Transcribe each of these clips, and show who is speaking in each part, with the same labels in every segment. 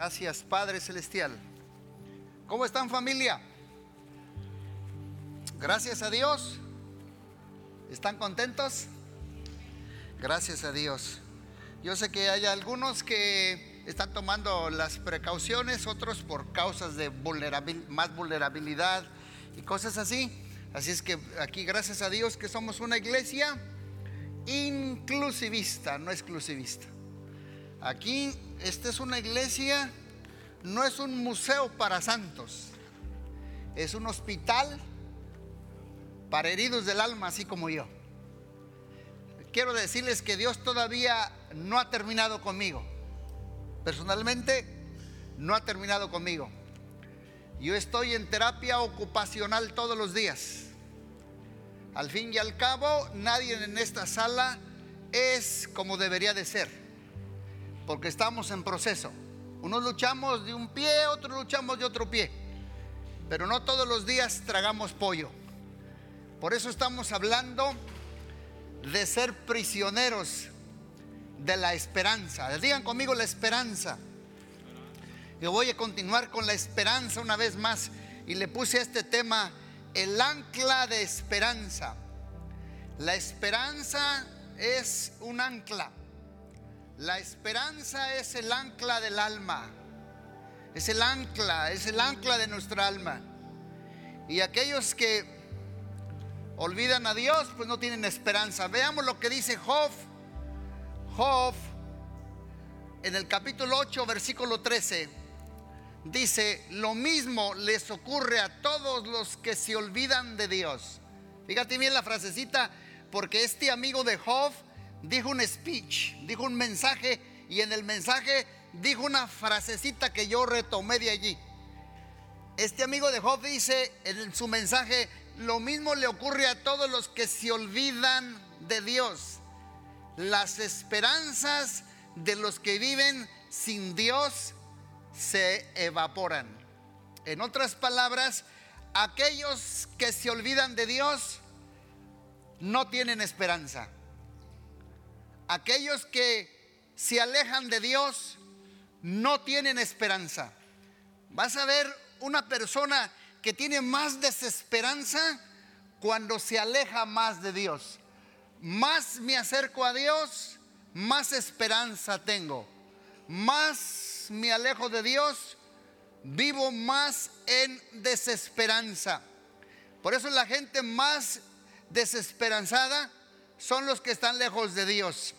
Speaker 1: Gracias, Padre Celestial. ¿Cómo están familia? Gracias a Dios. ¿Están contentos? Gracias a Dios. Yo sé que hay algunos que están tomando las precauciones, otros por causas de más vulnerabilidad y cosas así. Así es que aquí gracias a Dios que somos una iglesia inclusivista, no exclusivista. Aquí, esta es una iglesia, no es un museo para santos, es un hospital para heridos del alma, así como yo. Quiero decirles que Dios todavía no ha terminado conmigo. Personalmente, no ha terminado conmigo. Yo estoy en terapia ocupacional todos los días. Al fin y al cabo, nadie en esta sala es como debería de ser porque estamos en proceso. Unos luchamos de un pie, otros luchamos de otro pie, pero no todos los días tragamos pollo. Por eso estamos hablando de ser prisioneros de la esperanza. Digan conmigo la esperanza. Yo voy a continuar con la esperanza una vez más y le puse a este tema el ancla de esperanza. La esperanza es un ancla. La esperanza es el ancla del alma. Es el ancla, es el ancla de nuestra alma. Y aquellos que olvidan a Dios, pues no tienen esperanza. Veamos lo que dice Job. Job, en el capítulo 8, versículo 13, dice, lo mismo les ocurre a todos los que se olvidan de Dios. Fíjate bien la frasecita, porque este amigo de Job dijo un speech, dijo un mensaje y en el mensaje dijo una frasecita que yo retomé de allí. Este amigo de Job dice en su mensaje, lo mismo le ocurre a todos los que se olvidan de Dios. Las esperanzas de los que viven sin Dios se evaporan. En otras palabras, aquellos que se olvidan de Dios no tienen esperanza. Aquellos que se alejan de Dios no tienen esperanza. Vas a ver una persona que tiene más desesperanza cuando se aleja más de Dios. Más me acerco a Dios, más esperanza tengo. Más me alejo de Dios, vivo más en desesperanza. Por eso la gente más desesperanzada son los que están lejos de Dios.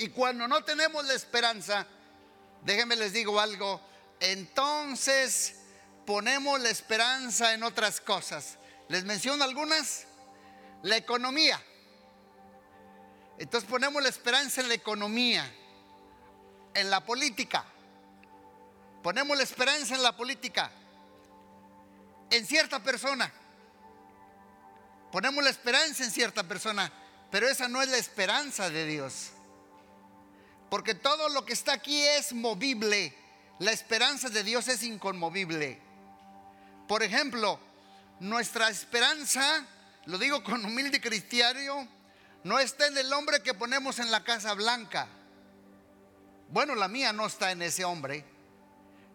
Speaker 1: Y cuando no tenemos la esperanza, déjenme les digo algo, entonces ponemos la esperanza en otras cosas. Les menciono algunas. La economía. Entonces ponemos la esperanza en la economía, en la política. Ponemos la esperanza en la política, en cierta persona. Ponemos la esperanza en cierta persona, pero esa no es la esperanza de Dios. Porque todo lo que está aquí es movible. La esperanza de Dios es inconmovible. Por ejemplo, nuestra esperanza, lo digo con humilde cristiano, no está en el hombre que ponemos en la Casa Blanca. Bueno, la mía no está en ese hombre,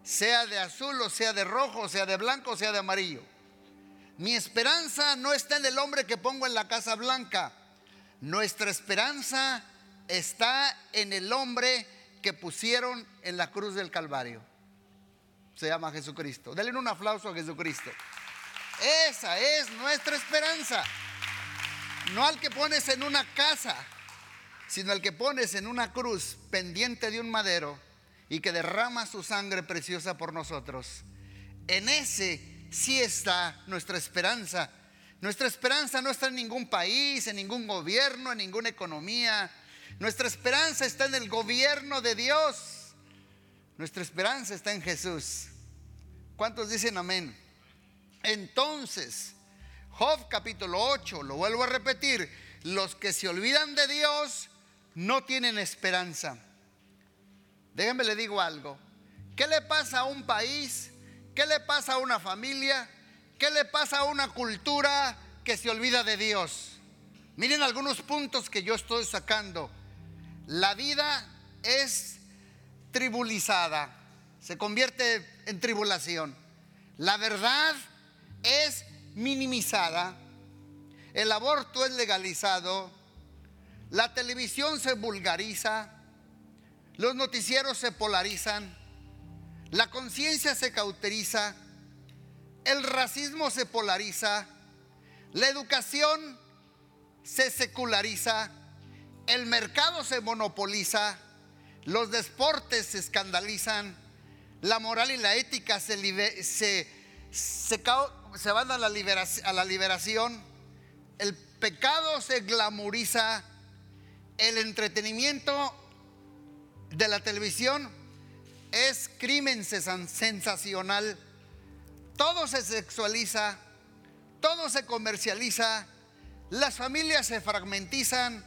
Speaker 1: sea de azul o sea de rojo, sea de blanco o sea de amarillo. Mi esperanza no está en el hombre que pongo en la Casa Blanca. Nuestra esperanza está en el hombre que pusieron en la cruz del Calvario. Se llama Jesucristo. Denle un aplauso a Jesucristo. Esa es nuestra esperanza. No al que pones en una casa, sino al que pones en una cruz pendiente de un madero y que derrama su sangre preciosa por nosotros. En ese sí está nuestra esperanza. Nuestra esperanza no está en ningún país, en ningún gobierno, en ninguna economía, nuestra esperanza está en el gobierno de Dios. Nuestra esperanza está en Jesús. ¿Cuántos dicen amén? Entonces, Job capítulo 8, lo vuelvo a repetir, los que se olvidan de Dios no tienen esperanza. Déjenme le digo algo. ¿Qué le pasa a un país? ¿Qué le pasa a una familia? ¿Qué le pasa a una cultura que se olvida de Dios? Miren algunos puntos que yo estoy sacando. La vida es tribulizada. se convierte en tribulación. La verdad es minimizada, el aborto es legalizado, la televisión se vulgariza, los noticieros se polarizan, la conciencia se cauteriza, el racismo se polariza, la educación se seculariza, el mercado se monopoliza, los deportes se escandalizan, la moral y la ética se, se, se, van a la, liberación, a la liberación, el pecado se glamoriza, el entretenimiento de la televisión es crimen sensacional, todo se sexualiza, todo se comercializa, las familias se fragmentizan,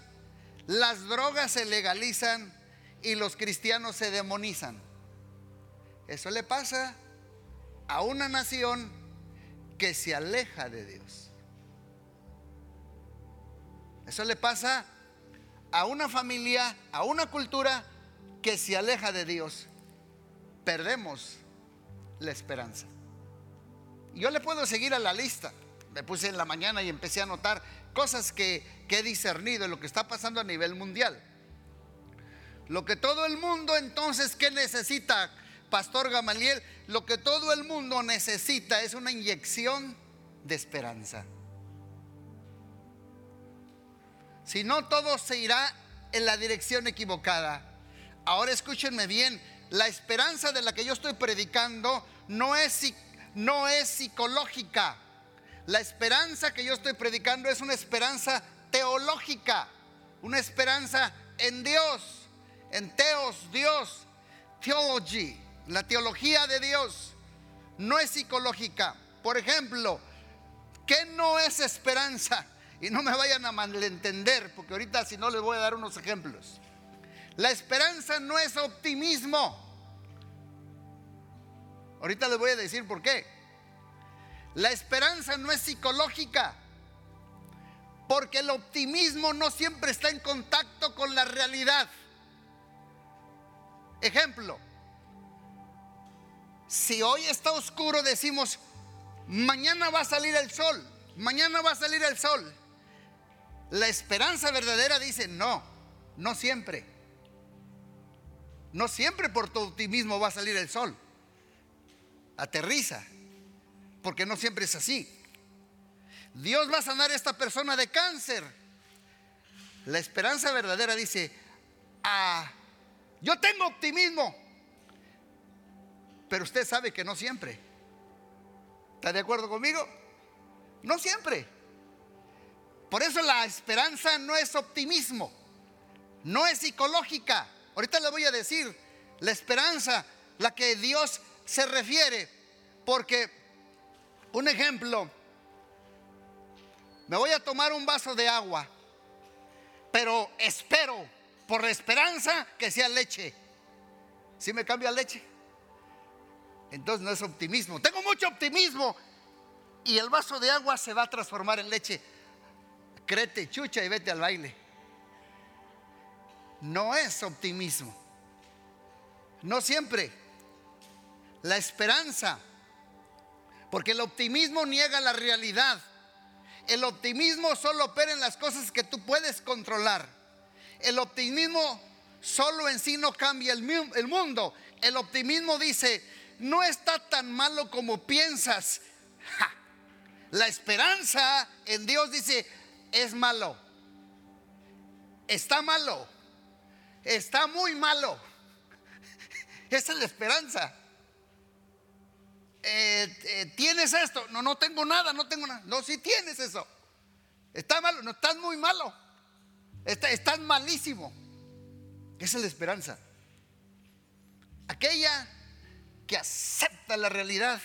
Speaker 1: las drogas se legalizan y los cristianos se demonizan. Eso le pasa a una nación que se aleja de Dios. Eso le pasa a una familia, a una cultura que se aleja de Dios. Perdemos la esperanza. Yo le puedo seguir a la lista. Me puse en la mañana y empecé a notar cosas que, he discernido en lo que está pasando a nivel mundial. Lo que todo el mundo entonces, ¿qué necesita, Pastor Gamaliel? Lo que todo el mundo necesita es una inyección de esperanza. Si no, todo se irá en la dirección equivocada. Ahora escúchenme bien, la esperanza de la que yo estoy predicando no es, no es psicológica. La esperanza que yo estoy predicando es una esperanza teológica, una esperanza en Dios, en Teos, Dios, theology, la teología de Dios, no es psicológica. Por ejemplo, ¿qué no es esperanza? Y no me vayan a malentender, porque ahorita si no les voy a dar unos ejemplos. La esperanza no es optimismo. Ahorita les voy a decir por qué. La esperanza no es psicológica, porque el optimismo no siempre está en contacto con la realidad. Ejemplo, si hoy está oscuro decimos, mañana va a salir el sol, mañana va a salir el sol. La esperanza verdadera dice, no, no siempre. No siempre por tu optimismo va a salir el sol. Aterriza, porque no siempre es así. Dios va a sanar a esta persona de cáncer. La esperanza verdadera dice, ah, yo tengo optimismo, pero usted sabe que no siempre. ¿Está de acuerdo conmigo? No siempre. Por eso la esperanza no es optimismo, no es psicológica. Ahorita le voy a decir la esperanza, la que Dios se refiere, porque un ejemplo, me voy a tomar un vaso de agua, pero espero por la esperanza que sea leche. Si me cambia leche, entonces no es optimismo. Tengo mucho optimismo y el vaso de agua se va a transformar en leche crete, chucha y vete al baile. No es optimismo. No siempre. La esperanza. Porque el optimismo niega la realidad. El optimismo solo opera en las cosas que tú puedes controlar. El optimismo solo en sí no cambia el, mundo. El optimismo dice, no está tan malo como piensas. La esperanza en Dios dice, es malo. Está malo. Está muy malo. Esa es la esperanza. Eh, eh, ¿Tienes esto? No, no tengo nada, no tengo nada. No, si tienes eso. Está malo, no, estás muy malo. Está, estás malísimo. Esa es la esperanza. Aquella que acepta la realidad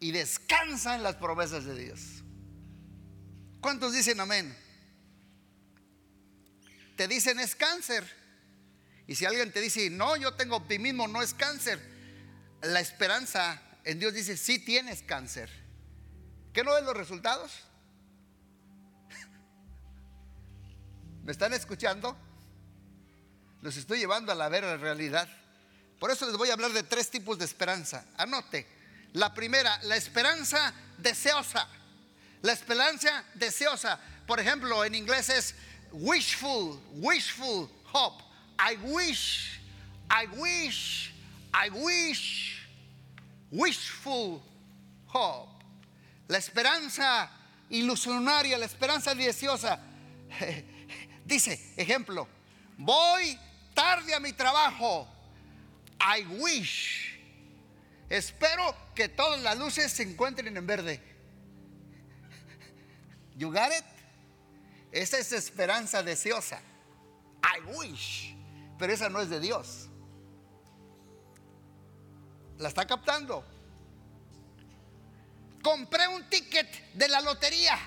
Speaker 1: y descansa en las promesas de Dios. ¿Cuántos dicen amén? Te dicen es cáncer. Y si alguien te dice, no, yo tengo optimismo, no es cáncer. La esperanza en Dios dice, sí tienes cáncer. ¿Qué no ves los resultados? ¿Me están escuchando? Los estoy llevando a la vera realidad. Por eso les voy a hablar de tres tipos de esperanza. Anote. La primera, la esperanza deseosa. La esperanza deseosa. Por ejemplo, en inglés es wishful, wishful hope. I wish, I wish, I wish. Wishful hope. La esperanza ilusionaria, la esperanza deseosa. Dice, ejemplo, voy tarde a mi trabajo. I wish. Espero que todas las luces se encuentren en verde. You got it? Esa es esperanza deseosa. I wish. Pero esa no es de Dios. ¿La está captando? Compré un ticket de la lotería.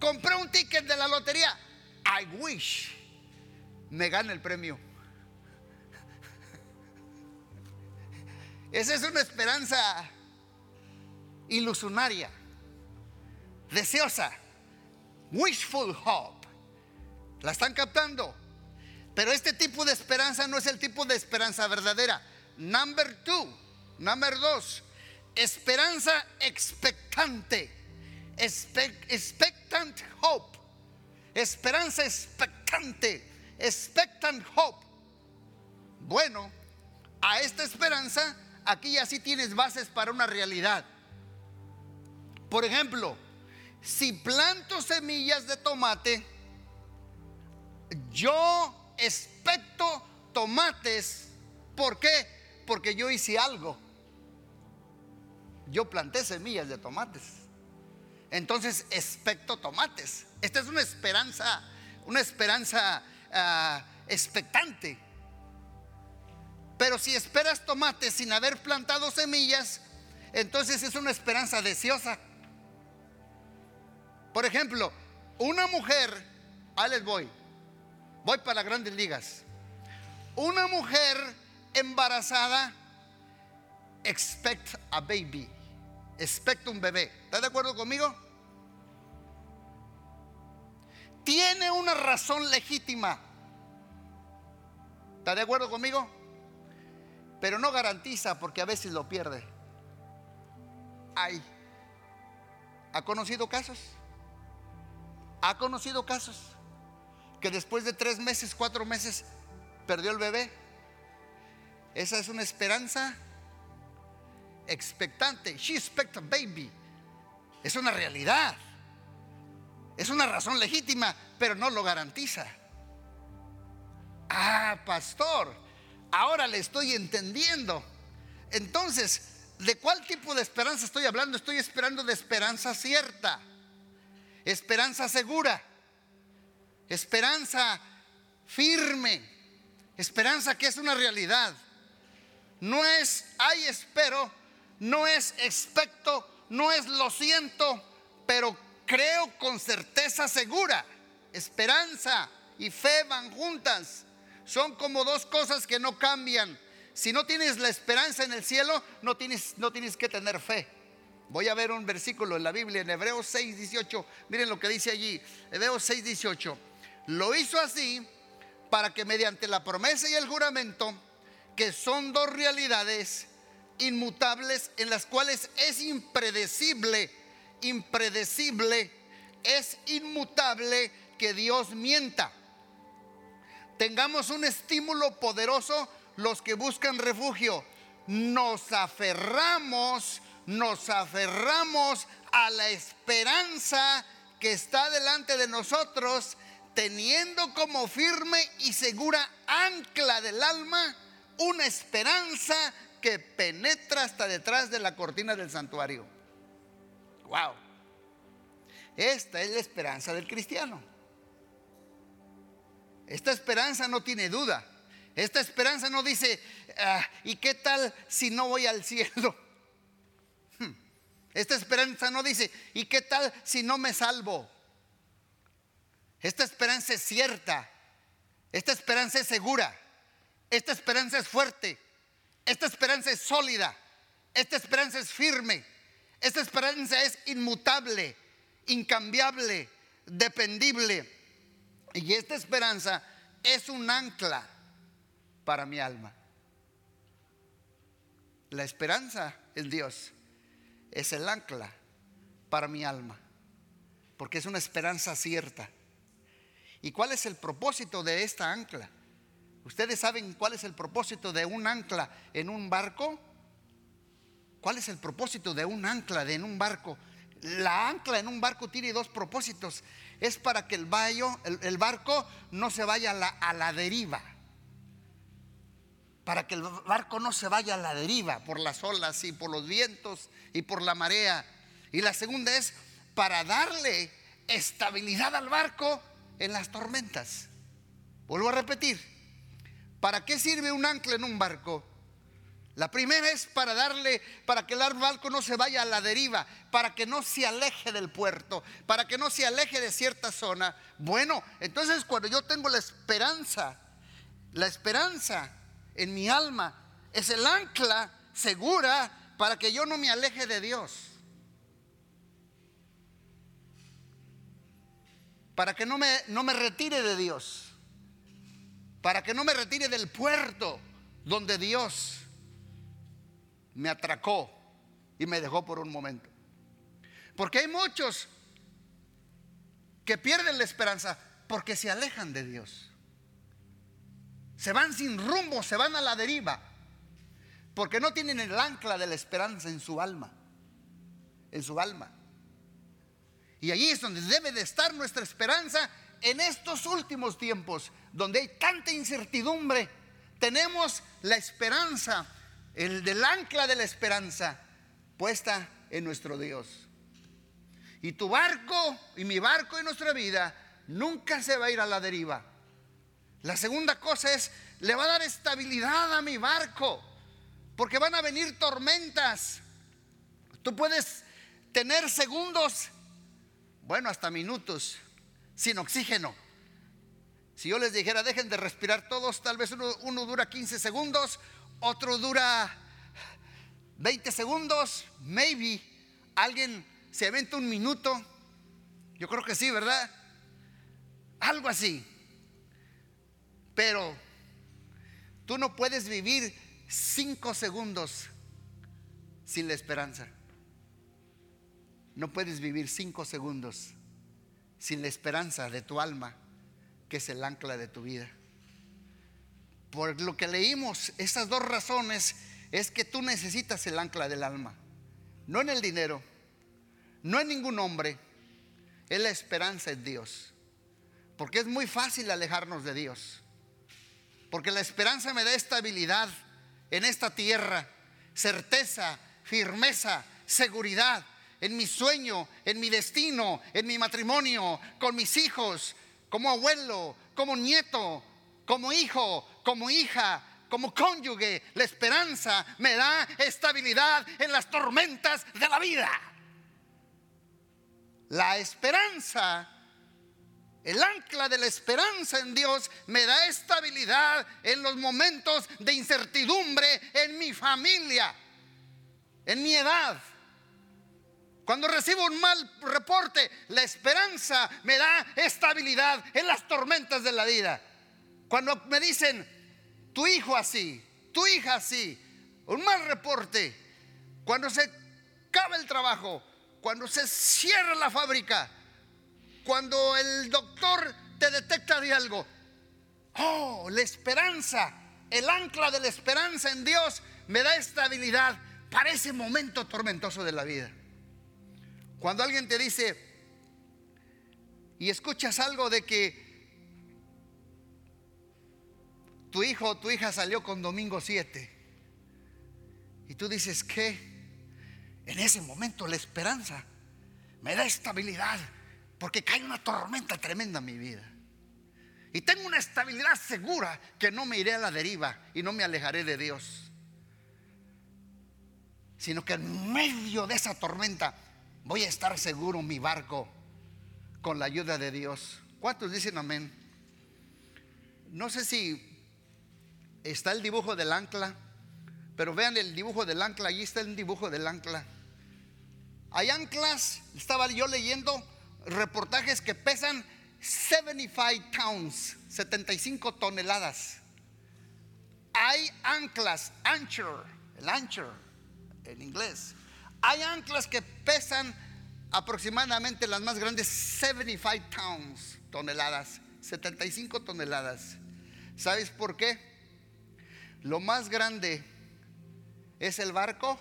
Speaker 1: Compré un ticket de la lotería. I wish me gane el premio. Esa es una esperanza ilusionaria, deseosa, wishful hope. ¿La están captando? Pero este tipo de esperanza no es el tipo de esperanza verdadera. Number two, number dos, esperanza expectante, expectant hope, esperanza expectante, expectant hope. Bueno, a esta esperanza aquí ya sí tienes bases para una realidad. Por ejemplo, si planto semillas de tomate, yo expecto tomates. ¿Por qué? Porque yo hice algo. Yo planté semillas de tomates. Entonces expecto tomates. Esta es una esperanza, una esperanza ah, expectante. Pero si esperas tomates sin haber plantado semillas, entonces es una esperanza deseosa. Por ejemplo, una mujer, ahí les voy, voy para las grandes ligas. Una mujer embarazada expect a baby, expect un bebé. ¿Está de acuerdo conmigo? Tiene una razón legítima. ¿Está de acuerdo conmigo? pero no garantiza porque a veces lo pierde. Hay. ¿Ha conocido casos? ¿Ha conocido casos? Que después de tres meses, cuatro meses, perdió el bebé. Esa es una esperanza expectante. She expects a baby. Es una realidad. Es una razón legítima, pero no lo garantiza. Ah, pastor, ahora le estoy entendiendo. Entonces, ¿de cuál tipo de esperanza estoy hablando? Estoy esperando de esperanza cierta, esperanza segura, esperanza firme, esperanza que es una realidad. No es, ay, espero, no es expecto, no es lo siento, pero creo con certeza segura. Esperanza y fe van juntas. Son como dos cosas que no cambian. Si no tienes la esperanza en el cielo, no tienes, no tienes que tener fe. Voy a ver un versículo en la Biblia, en Hebreos 6, 18. Miren lo que dice allí. Hebreos 6, 18. Lo hizo así para que mediante la promesa y el juramento, que son dos realidades inmutables en las cuales es impredecible, impredecible, es inmutable que Dios mienta tengamos un estímulo poderoso los que buscan refugio. Nos aferramos, nos aferramos a la esperanza que está delante de nosotros, teniendo como firme y segura ancla del alma una esperanza que penetra hasta detrás de la cortina del santuario. Wow. Esta es la esperanza del cristiano. Esta esperanza no tiene duda. Esta esperanza no dice, ah, ¿y qué tal si no voy al cielo? Hmm. Esta esperanza no dice, ¿y qué tal si no me salvo? Esta esperanza es cierta. Esta esperanza es segura. Esta esperanza es fuerte. Esta esperanza es sólida. Esta esperanza es firme. Esta esperanza es inmutable, incambiable, dependible y esta esperanza es un ancla para mi alma. La esperanza en Dios es el ancla para mi alma, porque es una esperanza cierta. ¿Y cuál es el propósito de esta ancla? ¿Ustedes saben cuál es el propósito de un ancla en un barco? ¿Cuál es el propósito de un ancla en un barco? La ancla en un barco tiene dos propósitos. Es para que el, el, barco no se vaya a la, a la deriva. Para que el barco no se vaya a la deriva por las olas y por los vientos y por la marea. Y la segunda es para darle estabilidad al barco en las tormentas. Vuelvo a repetir, ¿para qué sirve un ancla en un barco? La primera es para darle, para que el barco no se vaya a la deriva, para que no se aleje del puerto, para que no se aleje de cierta zona. Bueno, entonces cuando yo tengo la esperanza, la esperanza en mi alma es el ancla segura para que yo no me aleje de Dios. Para que no me, no me retire de Dios. Para que no me retire del puerto donde Dios me atracó y me dejó por un momento. Porque hay muchos que pierden la esperanza porque se alejan de Dios. Se van sin rumbo, se van a la deriva, porque no tienen el ancla de la esperanza en su alma, en su alma. Y allí es donde debe de estar nuestra esperanza en estos últimos tiempos, donde hay tanta incertidumbre. Tenemos la esperanza el del ancla de la esperanza puesta en nuestro Dios. Y tu barco y mi barco en nuestra vida nunca se va a ir a la deriva. La segunda cosa es, le va a dar estabilidad a mi barco, porque van a venir tormentas. Tú puedes tener segundos, bueno, hasta minutos, sin oxígeno. Si yo les dijera, dejen de respirar todos, tal vez uno, dura 15 segundos, otro dura 20 segundos, maybe. Alguien se aventa un minuto. Yo creo que sí, ¿verdad? Algo así. Pero tú no puedes vivir cinco segundos sin la esperanza. No puedes vivir cinco segundos sin la esperanza de tu alma, que es el ancla de tu vida por lo que leímos, esas dos razones es que tú necesitas el ancla del alma. No en el dinero, no en ningún hombre, es la esperanza en Dios. Porque es muy fácil alejarnos de Dios. Porque la esperanza me da estabilidad en esta tierra, certeza, firmeza, seguridad en mi sueño, en mi destino, en mi matrimonio, con mis hijos, como abuelo, como nieto, como hijo, como hija, como cónyuge, la esperanza me da estabilidad en las tormentas de la vida. La esperanza, el ancla de la esperanza en Dios me da estabilidad en los momentos de incertidumbre en mi familia, en mi edad. Cuando recibo un mal reporte, la esperanza me da estabilidad en las tormentas de la vida. Cuando me dicen, tu hijo así, tu hija así, un mal reporte, cuando se acaba el trabajo, cuando se cierra la fábrica, cuando el doctor te detecta de algo, oh, la esperanza, el ancla de la esperanza en Dios me da estabilidad para ese momento tormentoso de la vida. Cuando alguien te dice y escuchas algo de que tu hijo o tu hija salió con domingo 7. Y tú dices que en ese momento la esperanza me da estabilidad porque cae una tormenta tremenda en mi vida. Y tengo una estabilidad segura que no me iré a la deriva y no me alejaré de Dios. Sino que en medio de esa tormenta voy a estar seguro en mi barco con la ayuda de Dios. ¿Cuántos dicen amén? No sé si está el dibujo del ancla, pero vean el dibujo del ancla, allí está el dibujo del ancla. Hay anclas, estaba yo leyendo reportajes que pesan 75 pounds, 75 toneladas. Hay anclas, anchor, el anchor, en inglés. Hay anclas que pesan aproximadamente las más grandes 75 pounds, toneladas, 75 toneladas. ¿Sabes por qué? Lo más grande es el barco.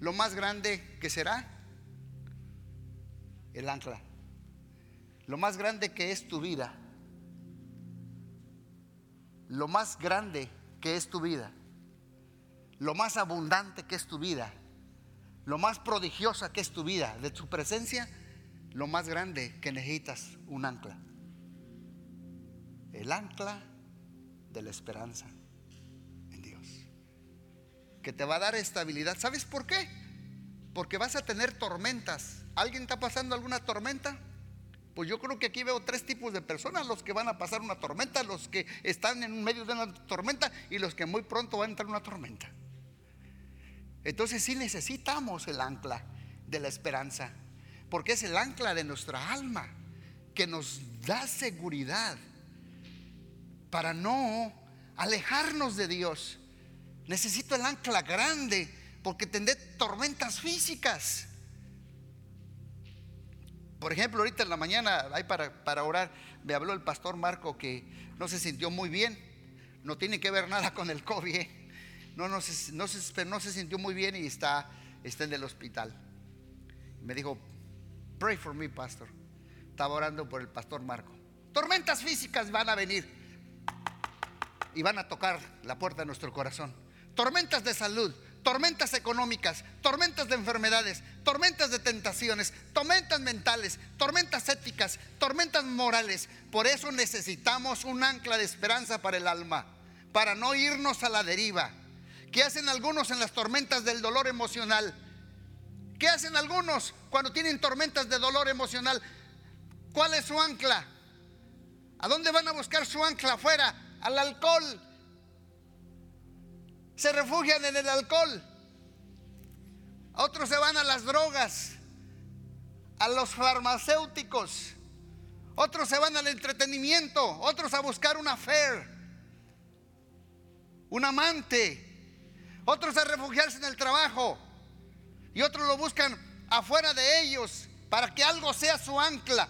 Speaker 1: Lo más grande que será el ancla. Lo más grande que es tu vida. Lo más grande que es tu vida lo más abundante que es tu vida, lo más prodigiosa que es tu vida, de tu presencia, lo más grande que necesitas un ancla. El ancla de la esperanza en Dios. Que te va a dar estabilidad. ¿Sabes por qué? Porque vas a tener tormentas. ¿Alguien está pasando alguna tormenta? Pues yo creo que aquí veo tres tipos de personas, los que van a pasar una tormenta, los que están en medio de una tormenta y los que muy pronto van a entrar en una tormenta. Entonces sí necesitamos el ancla de la esperanza, porque es el ancla de nuestra alma que nos da seguridad para no alejarnos de Dios. Necesito el ancla grande porque tendré tormentas físicas. Por ejemplo, ahorita en la mañana, ahí para, orar, me habló el pastor Marco que no se sintió muy bien. No tiene que ver nada con el COVID. ¿eh? No, no, se, no, se, sintió muy bien y está, está en el hospital. Me dijo, pray for me, pastor. Estaba orando por el pastor Marco. Tormentas físicas van a venir y van a tocar la puerta de nuestro corazón. Tormentas de salud, tormentas económicas, tormentas de enfermedades, tormentas de tentaciones, tormentas mentales, tormentas éticas, tormentas morales. Por eso necesitamos un ancla de esperanza para el alma, para no irnos a la deriva. ¿Qué hacen algunos en las tormentas del dolor emocional? ¿Qué hacen algunos cuando tienen tormentas de dolor emocional? ¿Cuál es su ancla? ¿A dónde van a buscar su ancla afuera? Al alcohol. Se refugian en el alcohol. Otros se van a las drogas, a los farmacéuticos. Otros se van al entretenimiento. Otros a buscar una affair, un amante otros a refugiarse en el trabajo y otros lo buscan afuera de ellos para que algo sea su ancla.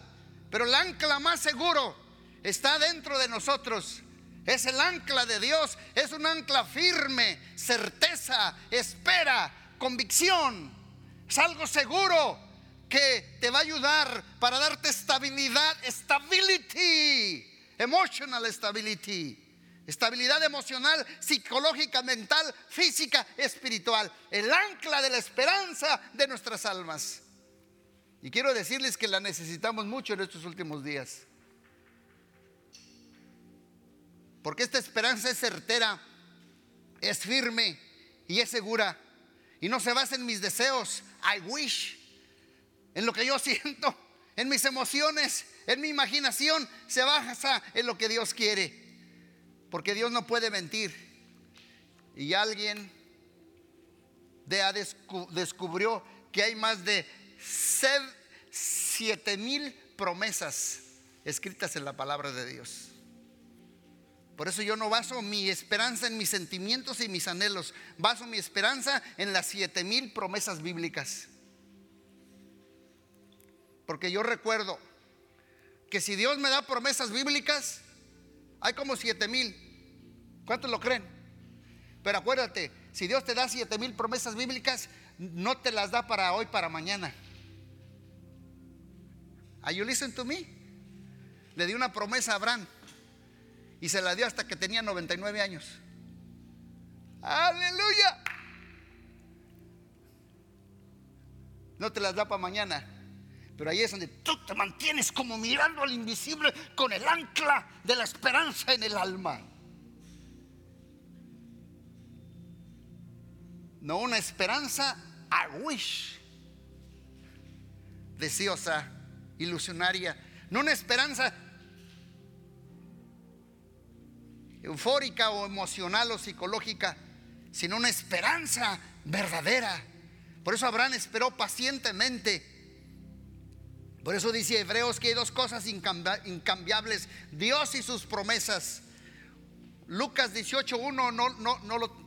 Speaker 1: Pero el ancla más seguro está dentro de nosotros. Es el ancla de Dios, es un ancla firme, certeza, espera, convicción. Es algo seguro que te va a ayudar para darte estabilidad, stability, emotional stability. Estabilidad emocional, psicológica, mental, física, espiritual. El ancla de la esperanza de nuestras almas. Y quiero decirles que la necesitamos mucho en estos últimos días. Porque esta esperanza es certera, es firme y es segura. Y no se basa en mis deseos, I wish, en lo que yo siento, en mis emociones, en mi imaginación. Se basa en lo que Dios quiere. Porque Dios no puede mentir. Y alguien descubrió que hay más de 7 mil promesas escritas en la palabra de Dios. Por eso yo no baso mi esperanza en mis sentimientos y mis anhelos. Baso mi esperanza en las siete mil promesas bíblicas. Porque yo recuerdo que si Dios me da promesas bíblicas, hay como siete mil. ¿Cuántos lo creen? Pero acuérdate, si Dios te da siete mil promesas bíblicas, no te las da para hoy, para mañana. Are you listen to me? Le dio una promesa a Abraham y se la dio hasta que tenía 99 años. Aleluya. No te las da para mañana. Pero ahí es donde tú te mantienes como mirando al invisible con el ancla de la esperanza en el alma. No una esperanza a wish, deseosa, ilusionaria. No una esperanza eufórica o emocional o psicológica, sino una esperanza verdadera. Por eso Abraham esperó pacientemente por eso dice Hebreos que hay dos cosas incambiables, Dios y sus promesas. Lucas 18.1 no, no, no,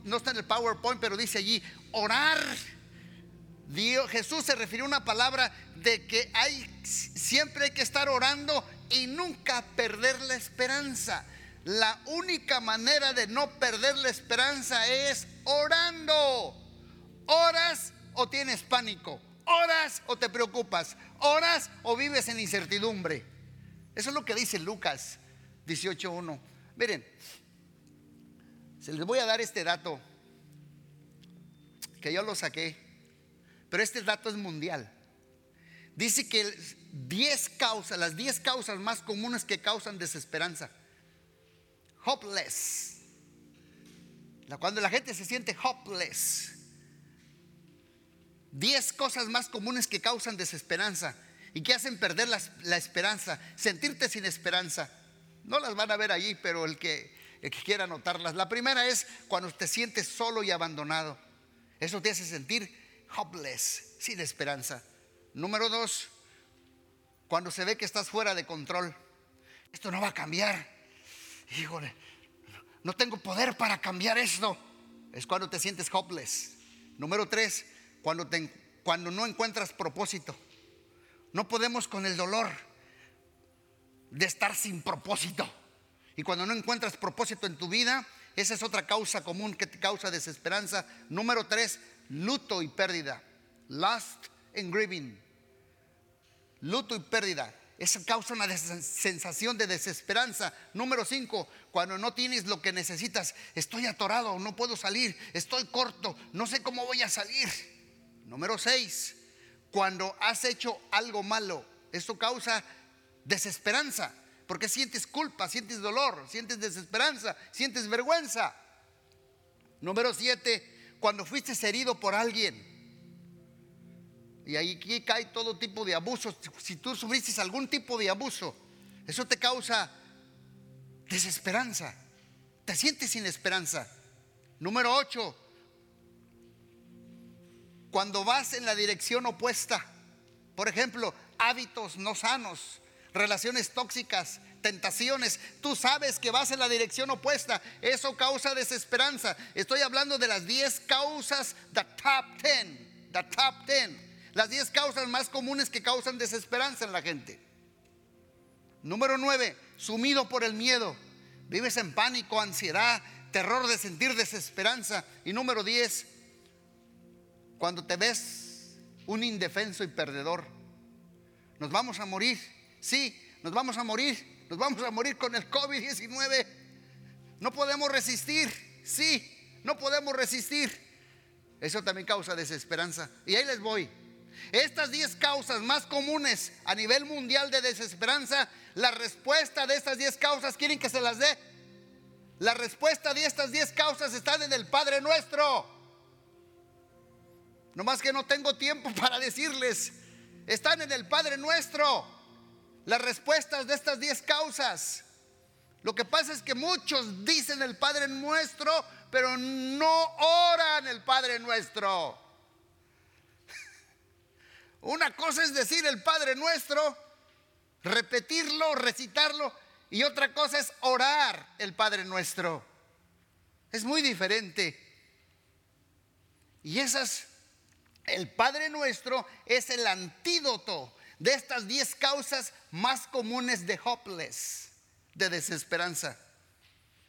Speaker 1: no está en el PowerPoint, pero dice allí, orar. Dios, Jesús se refirió a una palabra de que hay, siempre hay que estar orando y nunca perder la esperanza. La única manera de no perder la esperanza es orando. Oras o tienes pánico. Oras o te preocupas. Oras o vives en incertidumbre. Eso es lo que dice Lucas 18.1. Miren, se les voy a dar este dato que yo lo saqué, pero este dato es mundial. Dice que 10 causas, las 10 causas más comunes que causan desesperanza. Hopeless. Cuando la gente se siente hopeless. 10 cosas más comunes que causan desesperanza y que hacen perder la, esperanza, sentirte sin esperanza. No las van a ver allí, pero el que, el que quiera anotarlas. La primera es cuando te sientes solo y abandonado. Eso te hace sentir hopeless, sin esperanza. Número dos, cuando se ve que estás fuera de control. Esto no va a cambiar. Híjole, no tengo poder para cambiar esto. Es cuando te sientes hopeless. Número tres, cuando, no encuentras propósito. No podemos con el dolor de estar sin propósito. Y cuando no encuentras propósito en tu vida, esa es otra causa común que te causa desesperanza. Número tres, luto y pérdida. Lust and grieving luto y pérdida. Eso causa una sensación de desesperanza. Número cinco, cuando no tienes lo que necesitas, estoy atorado, no puedo salir, estoy corto, no sé cómo voy a salir. Número seis, cuando has hecho algo malo, eso causa desesperanza, porque sientes culpa, sientes dolor, sientes desesperanza, sientes vergüenza. Número siete, cuando fuiste herido por alguien, y ahí cae todo tipo de abuso. Si tú sufriste algún tipo de abuso, eso te causa desesperanza. Te sientes sin esperanza. Número 8. Cuando vas en la dirección opuesta, por ejemplo, hábitos no sanos, relaciones tóxicas, tentaciones, tú sabes que vas en la dirección opuesta, eso causa desesperanza. Estoy hablando de las 10 causas, the top 10, the top 10 las 10 causas más comunes que causan desesperanza en la gente. Número 9, sumido por el miedo. Vives en pánico, ansiedad, terror de sentir desesperanza. Y número 10, cuando te ves un indefenso y perdedor. Nos vamos a morir, sí, nos vamos a morir, nos vamos a morir con el COVID-19. No podemos resistir, sí, no podemos resistir. Eso también causa desesperanza. Y ahí les voy. Estas 10 causas más comunes a nivel mundial de desesperanza, la respuesta de estas 10 causas, ¿quieren que se las dé? La respuesta de estas 10 causas está en el Padre nuestro. No más que no tengo tiempo para decirles. Están en el Padre nuestro. Las respuestas de estas 10 causas. Lo que pasa es que muchos dicen el Padre nuestro, pero no oran el Padre nuestro. Una cosa es decir el Padre nuestro, repetirlo, recitarlo, y otra cosa es orar el Padre nuestro. Es muy diferente. Y esas, el Padre nuestro es el antídoto de estas diez causas más comunes de hopeless, de desesperanza.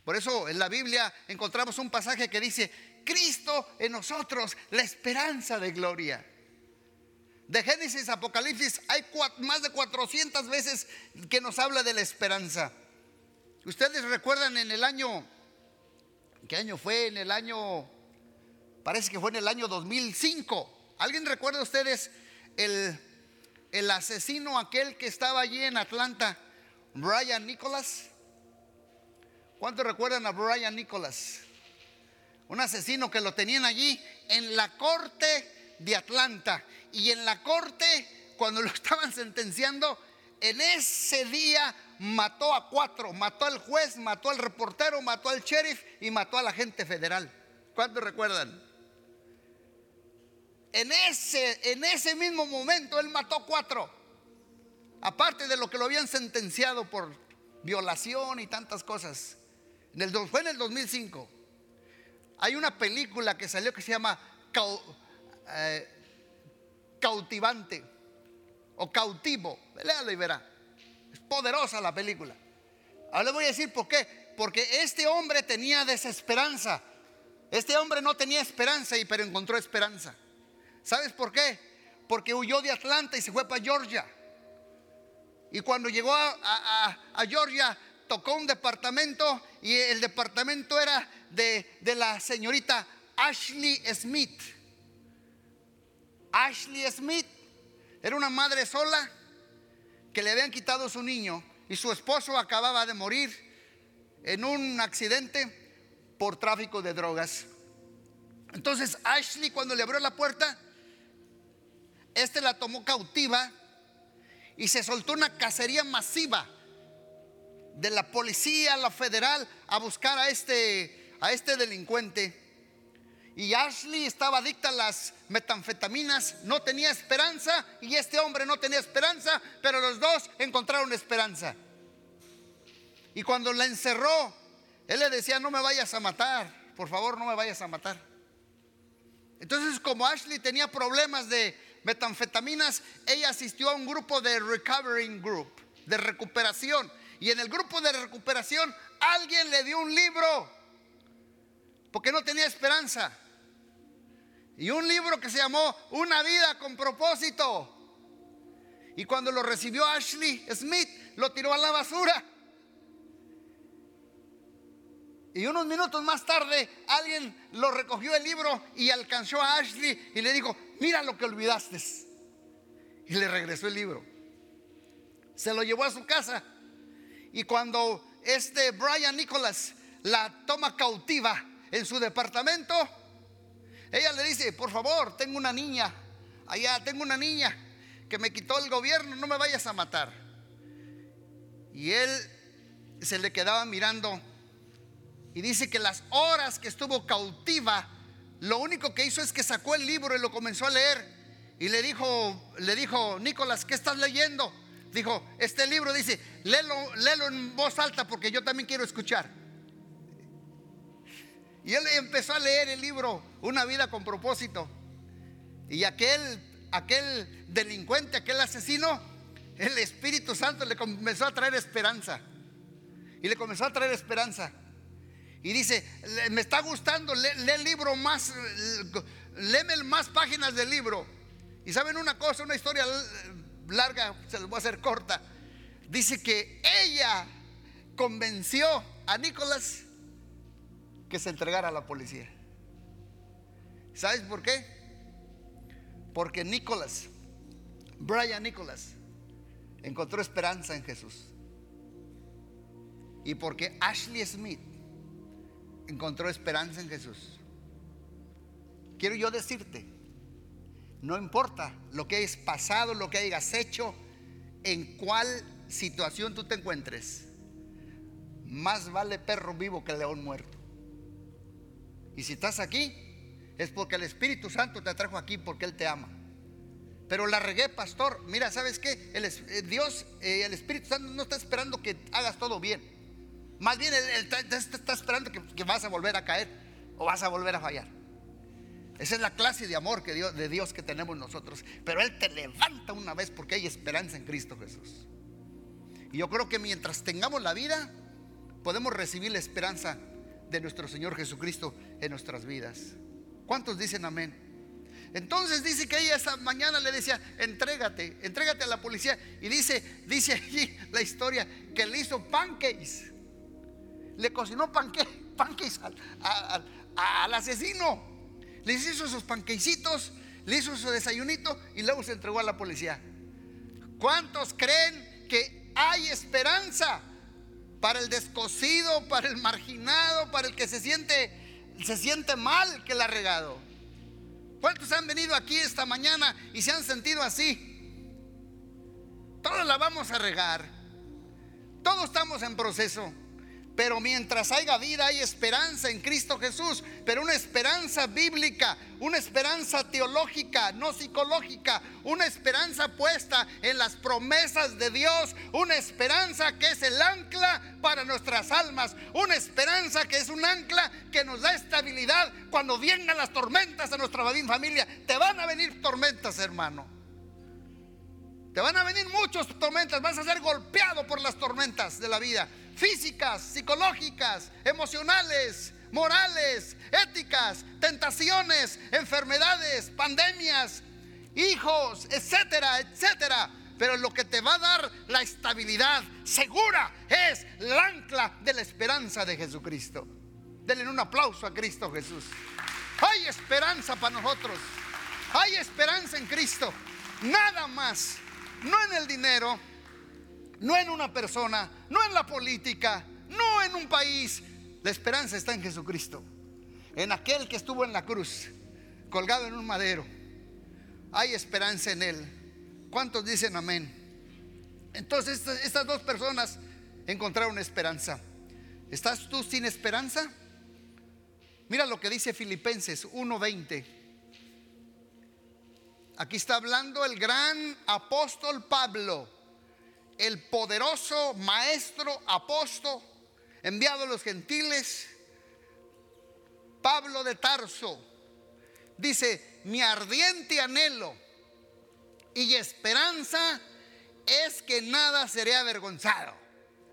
Speaker 1: Por eso en la Biblia encontramos un pasaje que dice, Cristo en nosotros, la esperanza de gloria. De Génesis a Apocalipsis hay más de 400 veces que nos habla de la esperanza. Ustedes recuerdan en el año, ¿qué año fue? En el año, parece que fue en el año 2005. ¿Alguien recuerda ustedes el, el asesino aquel que estaba allí en Atlanta, Brian Nicholas? ¿Cuántos recuerdan a Brian Nicholas? Un asesino que lo tenían allí en la corte de Atlanta y en la corte, cuando lo estaban sentenciando, en ese día mató a cuatro, mató al juez, mató al reportero, mató al sheriff y mató a la gente federal. ¿Cuántos recuerdan? En ese, en ese mismo momento él mató cuatro. Aparte de lo que lo habían sentenciado por violación y tantas cosas. En el, fue en el 2005. Hay una película que salió que se llama eh, Cautivante o Cautivo. Léalo y verá. Es poderosa la película. Ahora le voy a decir por qué. Porque este hombre tenía desesperanza. Este hombre no tenía esperanza, pero encontró esperanza. ¿Sabes por qué? Porque huyó de Atlanta y se fue para Georgia. Y cuando llegó a, Georgia, tocó un departamento y el departamento era de, de la señorita Ashley Smith. Ashley Smith era una madre sola que le habían quitado su niño y su esposo acababa de morir en un accidente por tráfico de drogas. Entonces Ashley cuando le abrió la puerta, este la tomó cautiva y se soltó una cacería masiva de la policía, la federal, a buscar a este, a este delincuente. Y Ashley estaba adicta a las metanfetaminas, no tenía esperanza y este hombre no tenía esperanza, pero los dos encontraron esperanza. Y cuando la encerró, él le decía, no me vayas a matar, por favor no me vayas a matar. Entonces como Ashley tenía problemas de metanfetaminas, ella asistió a un grupo de recovering group, de recuperación. Y en el grupo de recuperación alguien le dio un libro, porque no tenía esperanza. Y un libro que se llamó Una vida con propósito. Y cuando lo recibió Ashley Smith, lo tiró a la basura. Y unos minutos más tarde alguien lo recogió el libro y alcanzó a Ashley y le dijo, mira lo que olvidaste. Y le regresó el libro. Se lo llevó a su casa. Y cuando este Brian Nicholas la toma cautiva en su departamento, ella le dice, por favor, tengo una niña, allá tengo una niña que me quitó el gobierno, no me vayas a matar. Y él se le quedaba mirando y dice que las horas que estuvo cautiva, lo único que hizo es que sacó el libro y lo comenzó a leer. Y le dijo, le dijo, Nicolás, ¿qué estás leyendo? Dijo, este libro dice, léelo, léelo en voz alta porque yo también quiero escuchar. Y él empezó a leer el libro, Una vida con propósito. Y aquel, aquel delincuente, aquel asesino, el Espíritu Santo le comenzó a traer esperanza. Y le comenzó a traer esperanza. Y dice, me está gustando, lee, el libro más, léeme más páginas del libro. Y saben una cosa, una historia larga, se les voy a hacer corta. Dice que ella convenció a Nicolás que se entregara a la policía. ¿Sabes por qué? Porque Nicolás, Brian Nicholas, encontró esperanza en Jesús. Y porque Ashley Smith encontró esperanza en Jesús. Quiero yo decirte, no importa lo que hayas pasado, lo que hayas hecho, en cuál situación tú te encuentres, más vale perro vivo que león muerto. Y si estás aquí, es porque el Espíritu Santo te trajo aquí porque Él te ama. Pero la regué, pastor. Mira, ¿sabes qué? El, eh, Dios, eh, el Espíritu Santo no está esperando que hagas todo bien. Más bien Él, está, esperando que, vas a volver a caer o vas a volver a fallar. Esa es la clase de amor que Dios, de Dios que tenemos nosotros. Pero Él te levanta una vez porque hay esperanza en Cristo Jesús. Y yo creo que mientras tengamos la vida, podemos recibir la esperanza de nuestro Señor Jesucristo en nuestras vidas. ¿Cuántos dicen amén? Entonces dice que ella esa mañana le decía, entrégate, entrégate a la policía. Y dice, dice allí la historia que le hizo pancakes le cocinó panque, panques al, asesino. Le hizo sus panquecitos, le hizo su desayunito y luego se entregó a la policía. ¿Cuántos creen que hay esperanza para el descosido, para el marginado, para el que se siente, se siente mal que la ha regado? ¿Cuántos han venido aquí esta mañana y se han sentido así? Todos la vamos a regar. Todos estamos en proceso. Pero mientras haya vida hay esperanza en Cristo Jesús, pero una esperanza bíblica, una esperanza teológica, no psicológica, una esperanza puesta en las promesas de Dios, una esperanza que es el ancla para nuestras almas, una esperanza que es un ancla que nos da estabilidad cuando vengan las tormentas a nuestra familia. Te van a venir tormentas, hermano. Te van a venir muchas tormentas, vas a ser golpeado por las tormentas de la vida físicas, psicológicas, emocionales, morales, éticas, tentaciones, enfermedades, pandemias, hijos, etcétera, etcétera. Pero lo que te va a dar la estabilidad segura es el ancla de la esperanza de Jesucristo. Denle un aplauso a Cristo Jesús. Hay esperanza para nosotros. Hay esperanza en Cristo. Nada más. No en el dinero, no en una persona, no en la política, no en un país. La esperanza está en Jesucristo, en aquel que estuvo en la cruz, colgado en un madero. Hay esperanza en Él. ¿Cuántos dicen amén? Entonces estas, dos personas encontraron esperanza. ¿Estás tú sin esperanza? Mira lo que dice Filipenses 1:20. Aquí está hablando el gran apóstol Pablo el poderoso maestro apóstol enviado a los gentiles, Pablo de Tarso, dice, mi ardiente anhelo y esperanza es que nada seré avergonzado.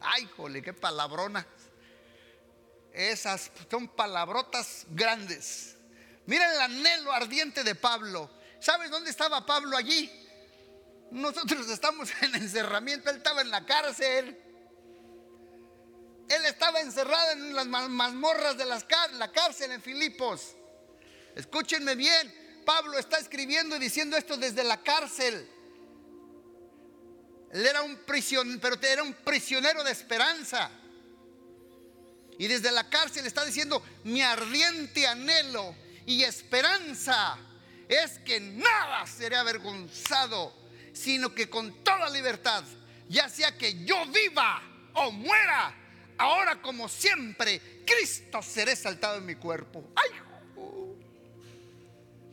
Speaker 1: Ay, jole, qué palabrona. Esas son palabrotas grandes. Mira el anhelo ardiente de Pablo. ¿Sabes dónde estaba Pablo allí? Nosotros estamos en encerramiento, él estaba en la cárcel. Él estaba encerrado en las mazmorras de la cárcel en Filipos. Escúchenme bien, Pablo está escribiendo y diciendo esto desde la cárcel. Él era un prisionero, pero era un prisionero de esperanza. Y desde la cárcel está diciendo, mi ardiente anhelo y esperanza es que nada seré avergonzado sino que con toda libertad, ya sea que yo viva o muera, ahora como siempre, Cristo será exaltado en mi cuerpo. ¡Ay!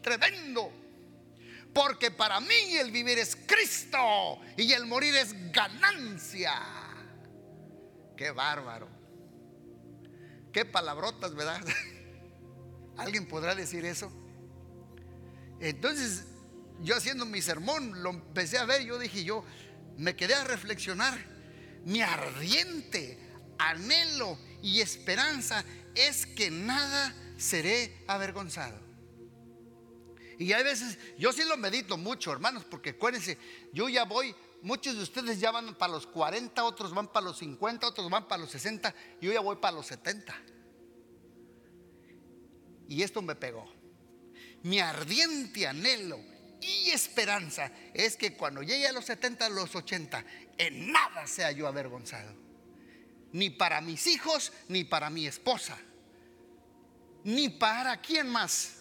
Speaker 1: tremendo. Porque para mí el vivir es Cristo y el morir es ganancia. Qué bárbaro. Qué palabrotas, ¿verdad? ¿Alguien podrá decir eso? Entonces, yo haciendo mi sermón, lo empecé a ver, yo dije, yo me quedé a reflexionar. Mi ardiente anhelo y esperanza es que nada seré avergonzado. Y hay veces, yo sí lo medito mucho, hermanos, porque acuérdense, yo ya voy, muchos de ustedes ya van para los 40, otros van para los 50, otros van para los 60, yo ya voy para los 70. Y esto me pegó. Mi ardiente anhelo y esperanza es que cuando llegue a los 70, a los 80, en nada sea yo avergonzado. Ni para mis hijos, ni para mi esposa, ni para quién más,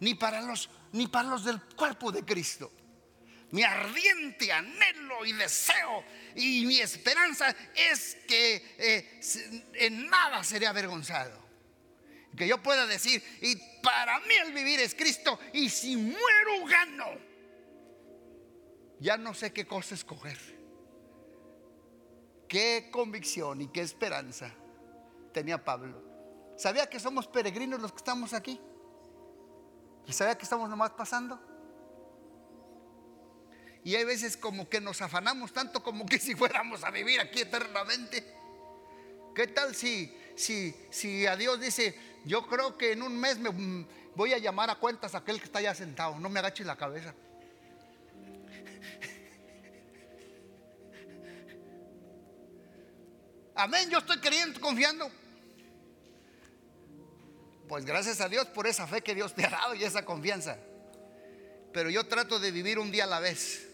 Speaker 1: ni para los, ni para los del cuerpo de Cristo. Mi ardiente anhelo y deseo y mi esperanza es que eh, en nada seré avergonzado. Que yo pueda decir, y para mí el vivir es Cristo, y si muero gano. Ya no sé qué cosa escoger. Qué convicción y qué esperanza tenía Pablo. ¿Sabía que somos peregrinos los que estamos aquí? ¿Y sabía que estamos nomás pasando? Y hay veces como que nos afanamos tanto como que si fuéramos a vivir aquí eternamente. ¿Qué tal si, si, si a Dios dice, yo creo que en un mes me voy a llamar a cuentas a aquel que está allá sentado. No me agache la cabeza. Amén, yo estoy creyendo, confiando. Pues gracias a Dios por esa fe que Dios te ha dado y esa confianza. Pero yo trato de vivir un día a la vez.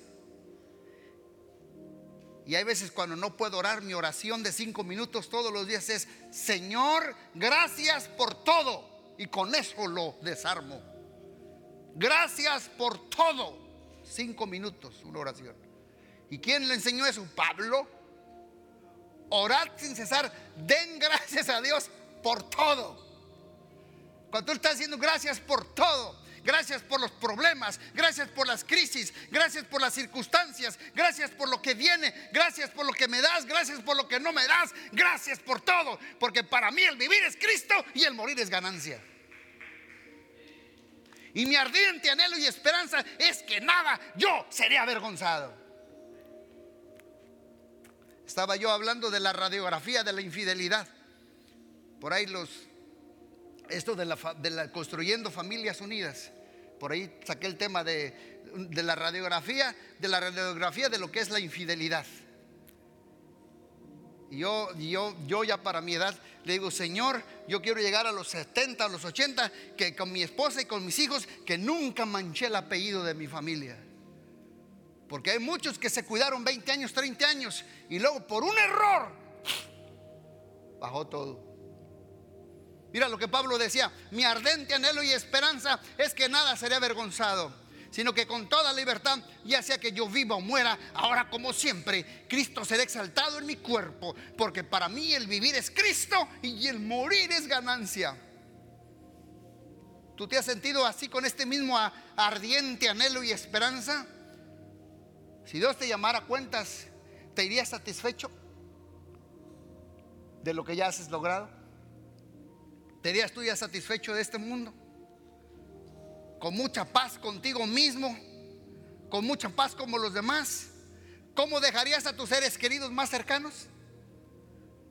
Speaker 1: Y hay veces cuando no puedo orar, mi oración de cinco minutos todos los días es, Señor, gracias por todo. Y con eso lo desarmo. Gracias por todo. Cinco minutos, una oración. ¿Y quién le enseñó eso? ¿Pablo? orad sin cesar, den gracias a Dios por todo. Cuando tú estás diciendo gracias por todo, gracias por los problemas, gracias por las crisis, gracias por las circunstancias, gracias por lo que viene, gracias por lo que me das, gracias por lo que no me das, gracias por todo, porque para mí el vivir es Cristo y el morir es ganancia. Y mi ardiente anhelo y esperanza es que nada yo seré avergonzado. Estaba yo hablando de la radiografía de la infidelidad. Por ahí los, esto de la, construyendo familias unidas. Por ahí saqué el tema de, la radiografía, de la radiografía de lo que es la infidelidad. Yo, yo, yo ya para mi edad le digo, Señor, yo quiero llegar a los 70, a los 80, que con mi esposa y con mis hijos, que nunca manché el apellido de mi familia. Porque hay muchos que se cuidaron 20 años, 30 años, y luego por un error bajó todo. Mira lo que Pablo decía, mi ardente anhelo y esperanza es que nada seré avergonzado sino que con toda libertad, ya sea que yo viva o muera, ahora como siempre, Cristo será exaltado en mi cuerpo, porque para mí el vivir es Cristo y el morir es ganancia. ¿Tú te has sentido así con este mismo ardiente anhelo y esperanza? Si Dios te llamara a cuentas, ¿te irías satisfecho de lo que ya has logrado? ¿Te irías tú ya satisfecho de este mundo? con mucha paz contigo mismo, con mucha paz como los demás? ¿Cómo dejarías a tus seres queridos más cercanos?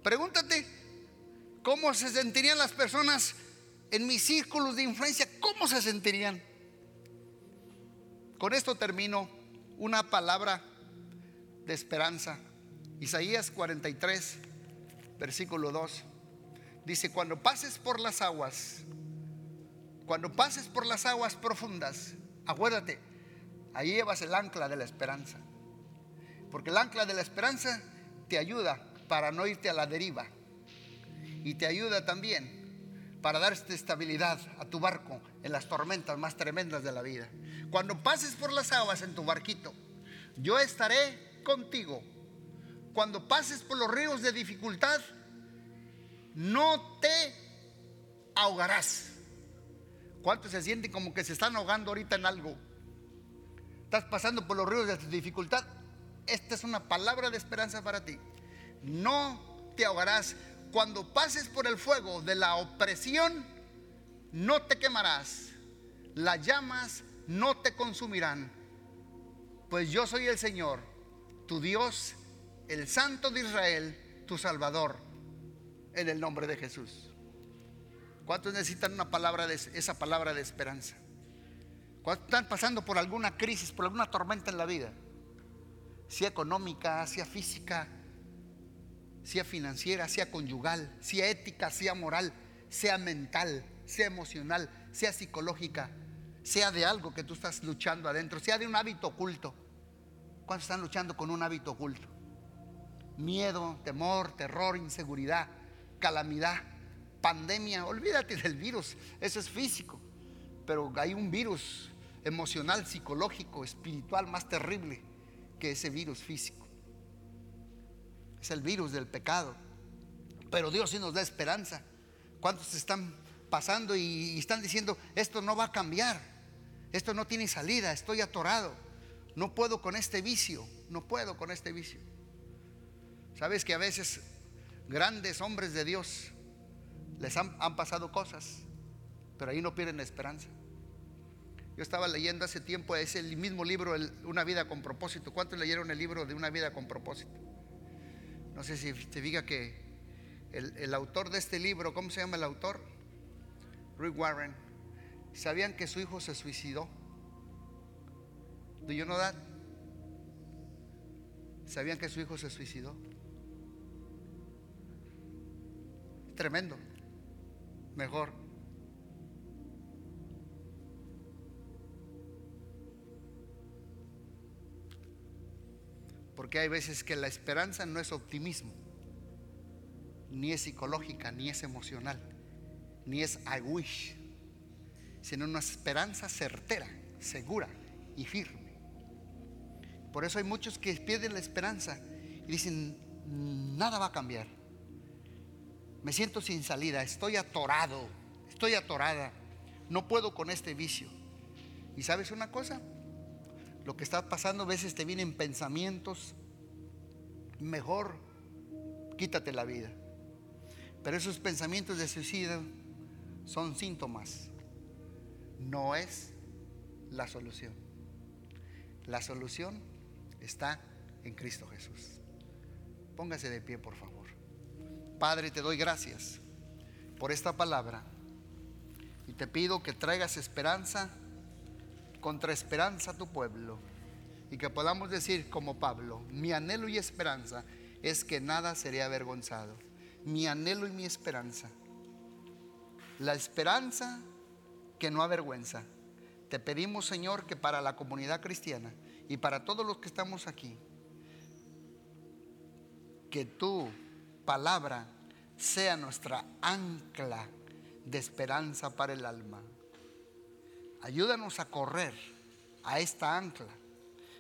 Speaker 1: Pregúntate, ¿cómo se sentirían las personas en mis círculos de influencia? ¿Cómo se sentirían? Con esto termino una palabra de esperanza. Isaías 43, versículo 2. Dice, cuando pases por las aguas, cuando pases por las aguas profundas, acuérdate, ahí llevas el ancla de la esperanza. Porque el ancla de la esperanza te ayuda para no irte a la deriva. Y te ayuda también para darte estabilidad a tu barco en las tormentas más tremendas de la vida. Cuando pases por las aguas en tu barquito, yo estaré contigo. Cuando pases por los ríos de dificultad, no te ahogarás. ¿Cuántos se sienten como que se están ahogando ahorita en algo? Estás pasando por los ríos de dificultad. Esta es una palabra de esperanza para ti. No te ahogarás. Cuando pases por el fuego de la opresión, no te quemarás. Las llamas no te consumirán. Pues yo soy el Señor, tu Dios, el Santo de Israel, tu Salvador, en el nombre de Jesús. ¿Cuántos necesitan una palabra de esa palabra de esperanza? ¿Cuántos están pasando por alguna crisis, por alguna tormenta en la vida? Sea económica, sea física, sea financiera, sea conyugal, sea ética, sea moral, sea mental, sea emocional, sea psicológica, sea de algo que tú estás luchando adentro, sea de un hábito oculto. ¿Cuántos están luchando con un hábito oculto? Miedo, temor, terror, inseguridad, calamidad pandemia, olvídate del virus, eso es físico, pero hay un virus emocional, psicológico, espiritual más terrible que ese virus físico. Es el virus del pecado. Pero Dios sí nos da esperanza. ¿Cuántos están pasando y, están diciendo, esto no va a cambiar? Esto no tiene salida, estoy atorado. No puedo con este vicio, no puedo con este vicio. Sabes que a veces grandes hombres de Dios les han, pasado cosas, pero ahí no pierden esperanza. Yo estaba leyendo hace tiempo ese mismo libro, Una vida con propósito. ¿Cuántos leyeron el libro de Una vida con propósito? No sé si te diga que el, autor de este libro, ¿cómo se llama el autor? Rick Warren. ¿Sabían que su hijo se suicidó? ¿Do you know that? ¿Sabían que su hijo se suicidó? Tremendo mejor. Porque hay veces que la esperanza no es optimismo, ni es psicológica, ni es emocional, ni es I wish, sino una esperanza certera, segura y firme. Por eso hay muchos que pierden la esperanza y dicen, nada va a cambiar. Me siento sin salida, estoy atorado, estoy atorada. No puedo con este vicio. ¿Y sabes una cosa? Lo que está pasando a veces te vienen pensamientos, mejor quítate la vida. Pero esos pensamientos de suicidio son síntomas, no es la solución. La solución está en Cristo Jesús. Póngase de pie, por favor. Padre, te doy gracias por esta palabra y te pido que traigas esperanza contra esperanza a tu pueblo y que podamos decir como Pablo, mi anhelo y esperanza es que nada sería avergonzado. Mi anhelo y mi esperanza. La esperanza que no avergüenza. Te pedimos, Señor, que para la comunidad cristiana y para todos los que estamos aquí, que tu palabra sea nuestra ancla de esperanza para el alma. Ayúdanos a correr a esta ancla,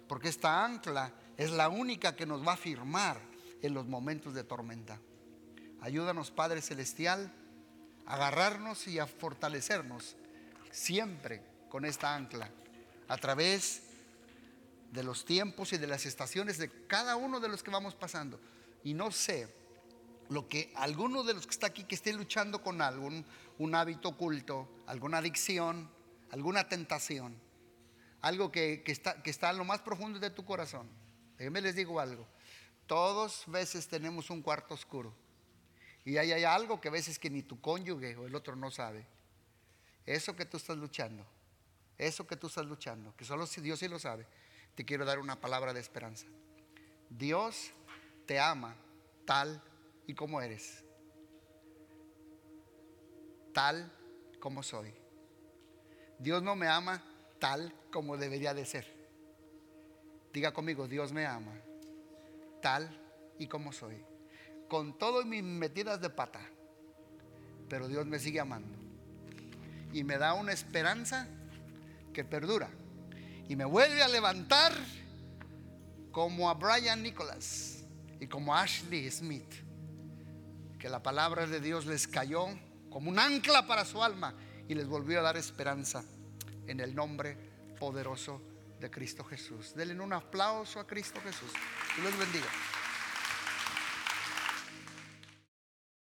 Speaker 1: porque esta ancla es la única que nos va a firmar en los momentos de tormenta. Ayúdanos, Padre Celestial, a agarrarnos y a fortalecernos siempre con esta ancla, a través de los tiempos y de las estaciones de cada uno de los que vamos pasando. Y no sé lo que alguno de los que está aquí que esté luchando con algún un hábito oculto, alguna adicción, alguna tentación, algo que, está, que está en lo más profundo de tu corazón. Déjenme les digo algo. Todos veces tenemos un cuarto oscuro. Y hay, hay algo que a veces que ni tu cónyuge o el otro no sabe. Eso que tú estás luchando, eso que tú estás luchando, que solo Dios sí lo sabe, te quiero dar una palabra de esperanza. Dios te ama tal y como eres, tal como soy. Dios no me ama tal como debería de ser. Diga conmigo, Dios me ama tal y como soy. Con todas mis metidas de pata. Pero Dios me sigue amando. Y me da una esperanza que perdura. Y me vuelve a levantar como a Brian Nicholas y como Ashley Smith. Que la palabra de Dios les cayó como un ancla para su alma y les volvió a dar esperanza en el nombre poderoso de Cristo Jesús. Denle un aplauso a Cristo Jesús. Que los bendiga.